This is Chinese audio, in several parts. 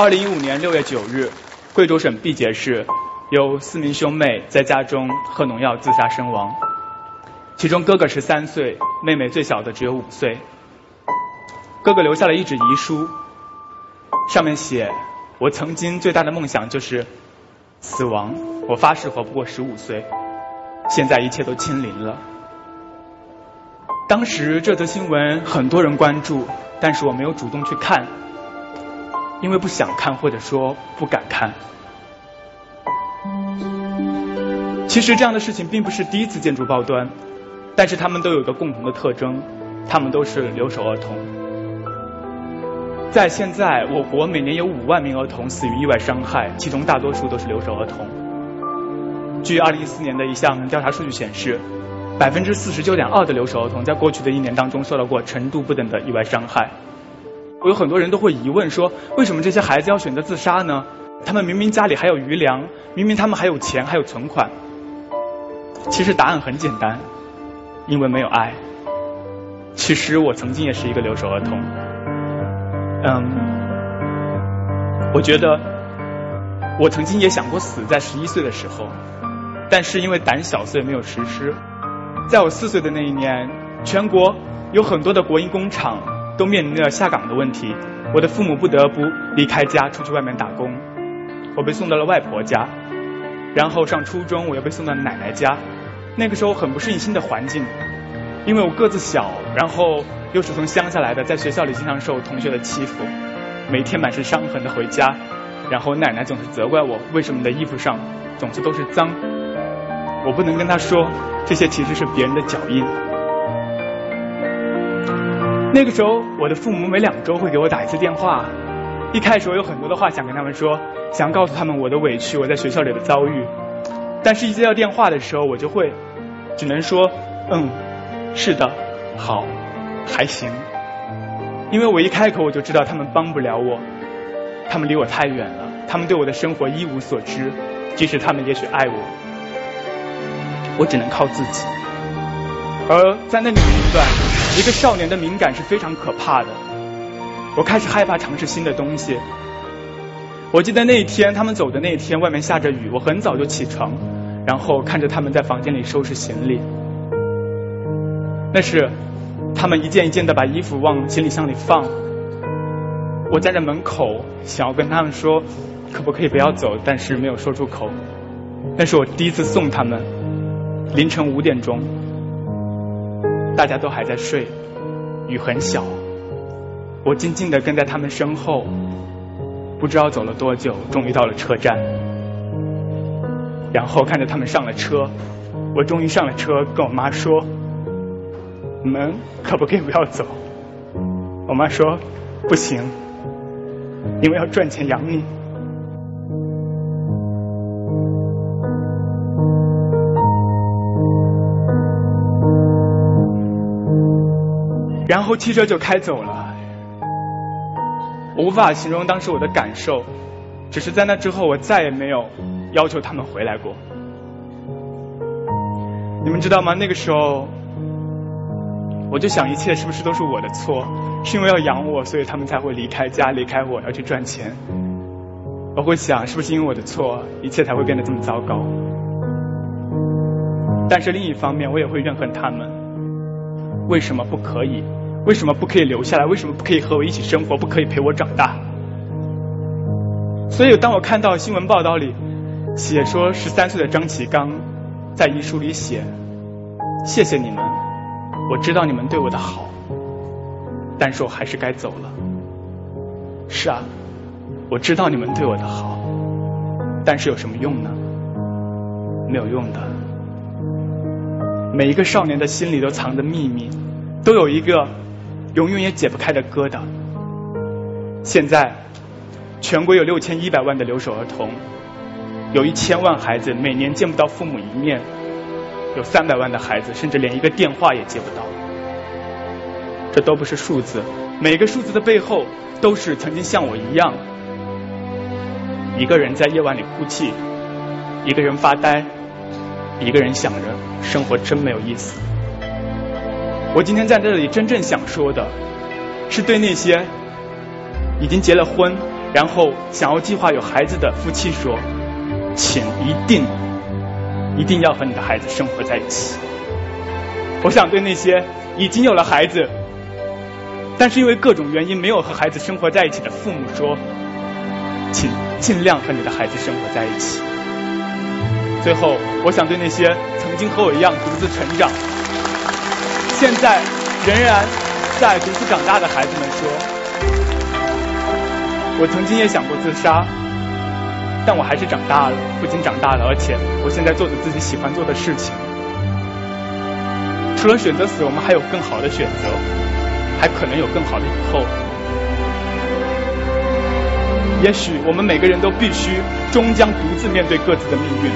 二零一五年六月九日，贵州省毕节市有四名兄妹在家中喝农药自杀身亡，其中哥哥十三岁，妹妹最小的只有五岁。哥哥留下了一纸遗书，上面写：“我曾经最大的梦想就是死亡，我发誓活不过十五岁。现在一切都清零了。”当时这则新闻很多人关注，但是我没有主动去看。因为不想看，或者说不敢看。其实这样的事情并不是第一次见诸报端，但是他们都有一个共同的特征，他们都是留守儿童。在现在，我国每年有五万名儿童死于意外伤害，其中大多数都是留守儿童。据二零一四年的一项调查数据显示，百分之四十九点二的留守儿童在过去的一年当中受到过程度不等的意外伤害。我有很多人都会疑问说，为什么这些孩子要选择自杀呢？他们明明家里还有余粮，明明他们还有钱，还有存款。其实答案很简单，因为没有爱。其实我曾经也是一个留守儿童，嗯，我觉得我曾经也想过死，在十一岁的时候，但是因为胆小，所以没有实施。在我四岁的那一年，全国有很多的国营工厂。都面临着下岗的问题，我的父母不得不离开家出去外面打工，我被送到了外婆家，然后上初中我又被送到奶奶家，那个时候很不适应新的环境，因为我个子小，然后又是从乡下来的，在学校里经常受同学的欺负，每天满是伤痕的回家，然后奶奶总是责怪我为什么的衣服上总是都是脏，我不能跟她说这些其实是别人的脚印。那个时候，我的父母每两周会给我打一次电话。一开始我有很多的话想跟他们说，想告诉他们我的委屈，我在学校里的遭遇。但是，一接到电话的时候，我就会只能说，嗯，是的，好，还行。因为我一开口，我就知道他们帮不了我，他们离我太远了，他们对我的生活一无所知，即使他们也许爱我，我只能靠自己。而在那个年龄段。一个少年的敏感是非常可怕的，我开始害怕尝试新的东西。我记得那一天他们走的那一天，外面下着雨，我很早就起床，然后看着他们在房间里收拾行李。那是他们一件一件的把衣服往行李箱里放。我站在门口，想要跟他们说，可不可以不要走，但是没有说出口。那是我第一次送他们，凌晨五点钟。大家都还在睡，雨很小，我静静的跟在他们身后，不知道走了多久，终于到了车站，然后看着他们上了车，我终于上了车，跟我妈说：“你们可不可以不要走？”我妈说：“不行，因为要赚钱养你。”然后汽车就开走了，我无法形容当时我的感受，只是在那之后我再也没有要求他们回来过。你们知道吗？那个时候我就想，一切是不是都是我的错？是因为要养我，所以他们才会离开家，离开我要去赚钱。我会想，是不是因为我的错，一切才会变得这么糟糕？但是另一方面，我也会怨恨他们，为什么不可以？为什么不可以留下来？为什么不可以和我一起生活？不可以陪我长大？所以，当我看到新闻报道里写说十三岁的张启刚在遗书里写：“谢谢你们，我知道你们对我的好，但是我还是该走了。”是啊，我知道你们对我的好，但是有什么用呢？没有用的。每一个少年的心里都藏着秘密，都有一个。永远也解不开的疙瘩。现在，全国有六千一百万的留守儿童，有一千万孩子每年见不到父母一面，有三百万的孩子甚至连一个电话也接不到。这都不是数字，每个数字的背后都是曾经像我一样，一个人在夜晚里哭泣，一个人发呆，一个人想着生活真没有意思。我今天在这里真正想说的，是对那些已经结了婚、然后想要计划有孩子的夫妻说，请一定一定要和你的孩子生活在一起。我想对那些已经有了孩子，但是因为各种原因没有和孩子生活在一起的父母说，请尽量和你的孩子生活在一起。最后，我想对那些曾经和我一样独自成长，现在仍然在独自长大的孩子们说：我曾经也想过自杀，但我还是长大了，不仅长大了，而且我现在做着自己喜欢做的事情。除了选择死，我们还有更好的选择，还可能有更好的以后。也许我们每个人都必须终将独自面对各自的命运，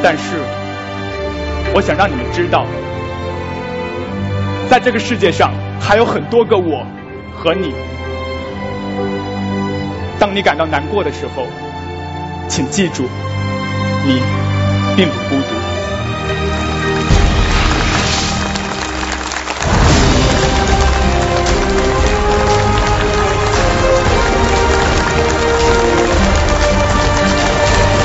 但是我想让你们知道，在这个世界上还有很多个我和你。当你感到难过的时候，请记住，你并不孤独。